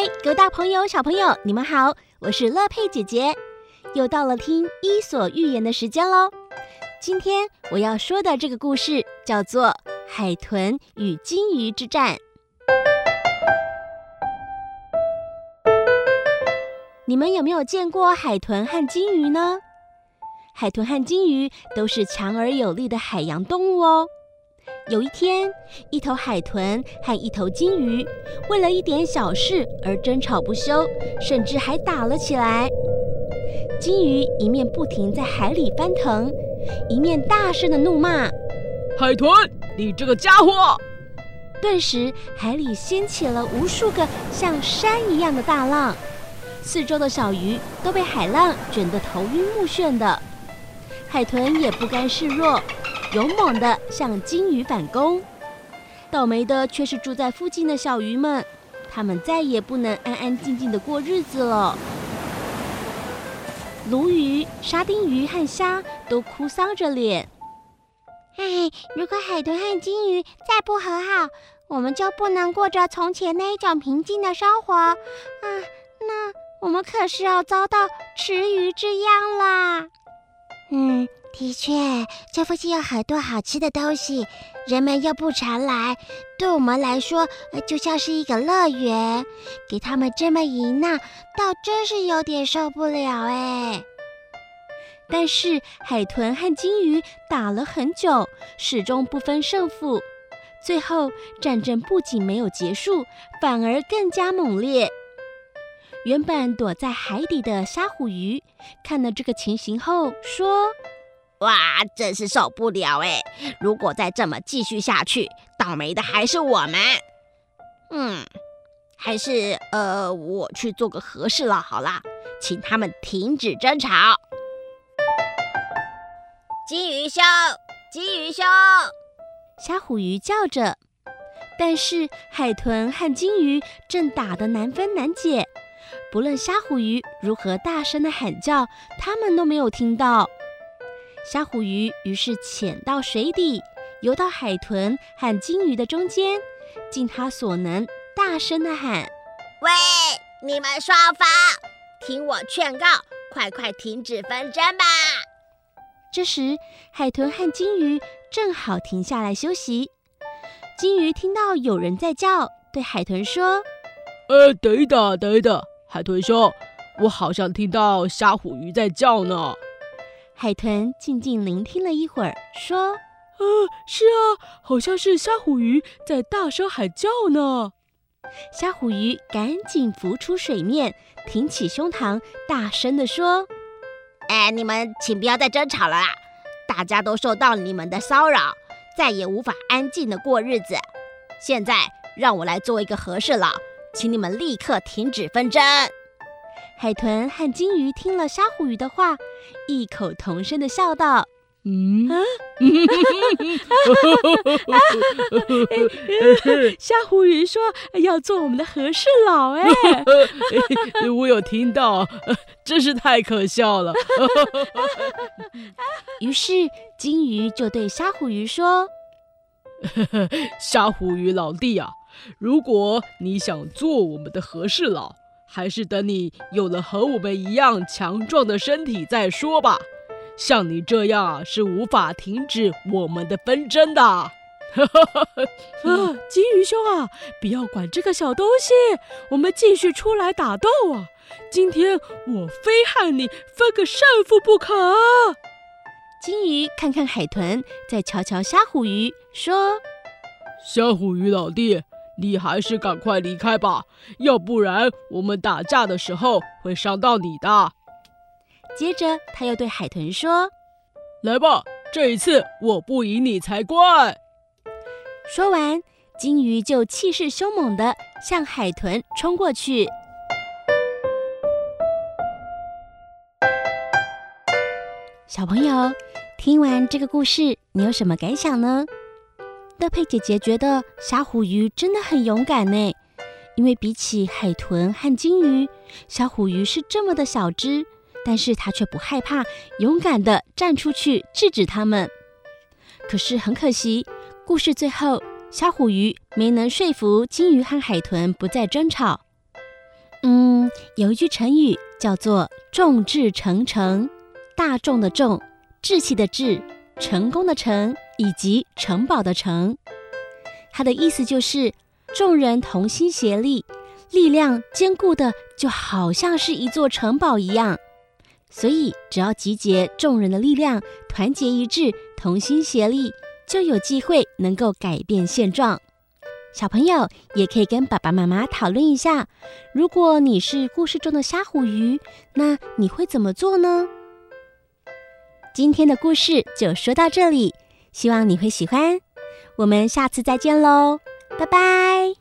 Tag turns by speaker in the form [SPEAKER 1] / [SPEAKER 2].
[SPEAKER 1] 嗨，各位大朋友、小朋友，你们好，我是乐佩姐姐，又到了听《伊索寓言》的时间喽。今天我要说的这个故事叫做《海豚与鲸鱼之战》。你们有没有见过海豚和鲸鱼呢？海豚和鲸鱼都是强而有力的海洋动物哦。有一天，一头海豚和一头金鱼为了一点小事而争吵不休，甚至还打了起来。金鱼一面不停在海里翻腾，一面大声地怒骂：“
[SPEAKER 2] 海豚，你这个家伙！”
[SPEAKER 1] 顿时，海里掀起了无数个像山一样的大浪，四周的小鱼都被海浪卷得头晕目眩的。海豚也不甘示弱，勇猛地向鲸鱼反攻。倒霉的却是住在附近的小鱼们，它们再也不能安安静静地过日子了。鲈鱼、沙丁鱼和虾都哭丧着脸。
[SPEAKER 3] 哎，如果海豚和鲸鱼再不和好，我们就不能过着从前那一种平静的生活啊！那我们可是要遭到池鱼之殃啦！嗯，的确，这附近有很多好吃的东西，人们又不常来，对我们来说，就像是一个乐园。给他们这么一闹，倒真是有点受不了哎。
[SPEAKER 1] 但是海豚和鲸鱼打了很久，始终不分胜负。最后，战争不仅没有结束，反而更加猛烈。原本躲在海底的虾虎鱼看了这个情形后说：“
[SPEAKER 4] 哇，真是受不了哎！如果再这么继续下去，倒霉的还是我们。嗯，还是呃，我去做个和事佬好啦，请他们停止争吵。”金鱼兄，金鱼兄，
[SPEAKER 1] 虾虎鱼叫着，但是海豚和金鱼正打得难分难解。不论虾虎鱼如何大声的喊叫，他们都没有听到。虾虎鱼于是潜到水底，游到海豚和鲸鱼的中间，尽他所能大声的喊：“
[SPEAKER 4] 喂，你们双方，听我劝告，快快停止纷争吧！”
[SPEAKER 1] 这时，海豚和鲸鱼正好停下来休息。鲸鱼听到有人在叫，对海豚说：“
[SPEAKER 2] 呃，等一等，等一等。”海豚兄，我好像听到虾虎鱼在叫呢。
[SPEAKER 1] 海豚静静聆听了一会儿，说：“
[SPEAKER 2] 呃，是啊，好像是虾虎鱼在大声喊叫呢。”
[SPEAKER 1] 虾虎鱼赶紧浮出水面，挺起胸膛，大声地说：“
[SPEAKER 4] 哎，你们请不要再争吵了啦！大家都受到你们的骚扰，再也无法安静的过日子。现在让我来做一个和事佬。”请你们立刻停止纷争！
[SPEAKER 1] 海豚和金鱼听了沙虎鱼的话，异口同声的笑道：“
[SPEAKER 2] 嗯，啊，
[SPEAKER 1] 虾虎鱼说要做我们的和事佬。”哎，
[SPEAKER 2] 我有听到，真是太可笑了。
[SPEAKER 1] 于是金鱼就对沙虎鱼说：“
[SPEAKER 2] 沙虎鱼老弟啊。”如果你想做我们的和事佬，还是等你有了和我们一样强壮的身体再说吧。像你这样啊，是无法停止我们的纷争的。啊，
[SPEAKER 5] 金鱼兄啊，不要管这个小东西，我们继续出来打斗啊！今天我非和你分个胜负不可。
[SPEAKER 1] 金鱼看看海豚，再瞧瞧虾虎鱼，说：“
[SPEAKER 2] 虾虎鱼老弟。”你还是赶快离开吧，要不然我们打架的时候会伤到你的。
[SPEAKER 1] 接着，他又对海豚说：“
[SPEAKER 2] 来吧，这一次我不赢你才怪。”
[SPEAKER 1] 说完，金鱼就气势凶猛地向海豚冲过去。小朋友，听完这个故事，你有什么感想呢？乐佩姐姐觉得小虎鱼真的很勇敢呢，因为比起海豚和鲸鱼，小虎鱼是这么的小只，但是它却不害怕，勇敢地站出去制止它们。可是很可惜，故事最后小虎鱼没能说服鲸鱼和海豚不再争吵。嗯，有一句成语叫做“众志成城”，大众的众，志气的志，成功的成，以及城堡的城。它的意思就是众人同心协力，力量坚固的就好像是一座城堡一样。所以，只要集结众人的力量，团结一致，同心协力，就有机会能够改变现状。小朋友也可以跟爸爸妈妈讨论一下，如果你是故事中的虾虎鱼，那你会怎么做呢？今天的故事就说到这里，希望你会喜欢。我们下次再见喽，拜拜。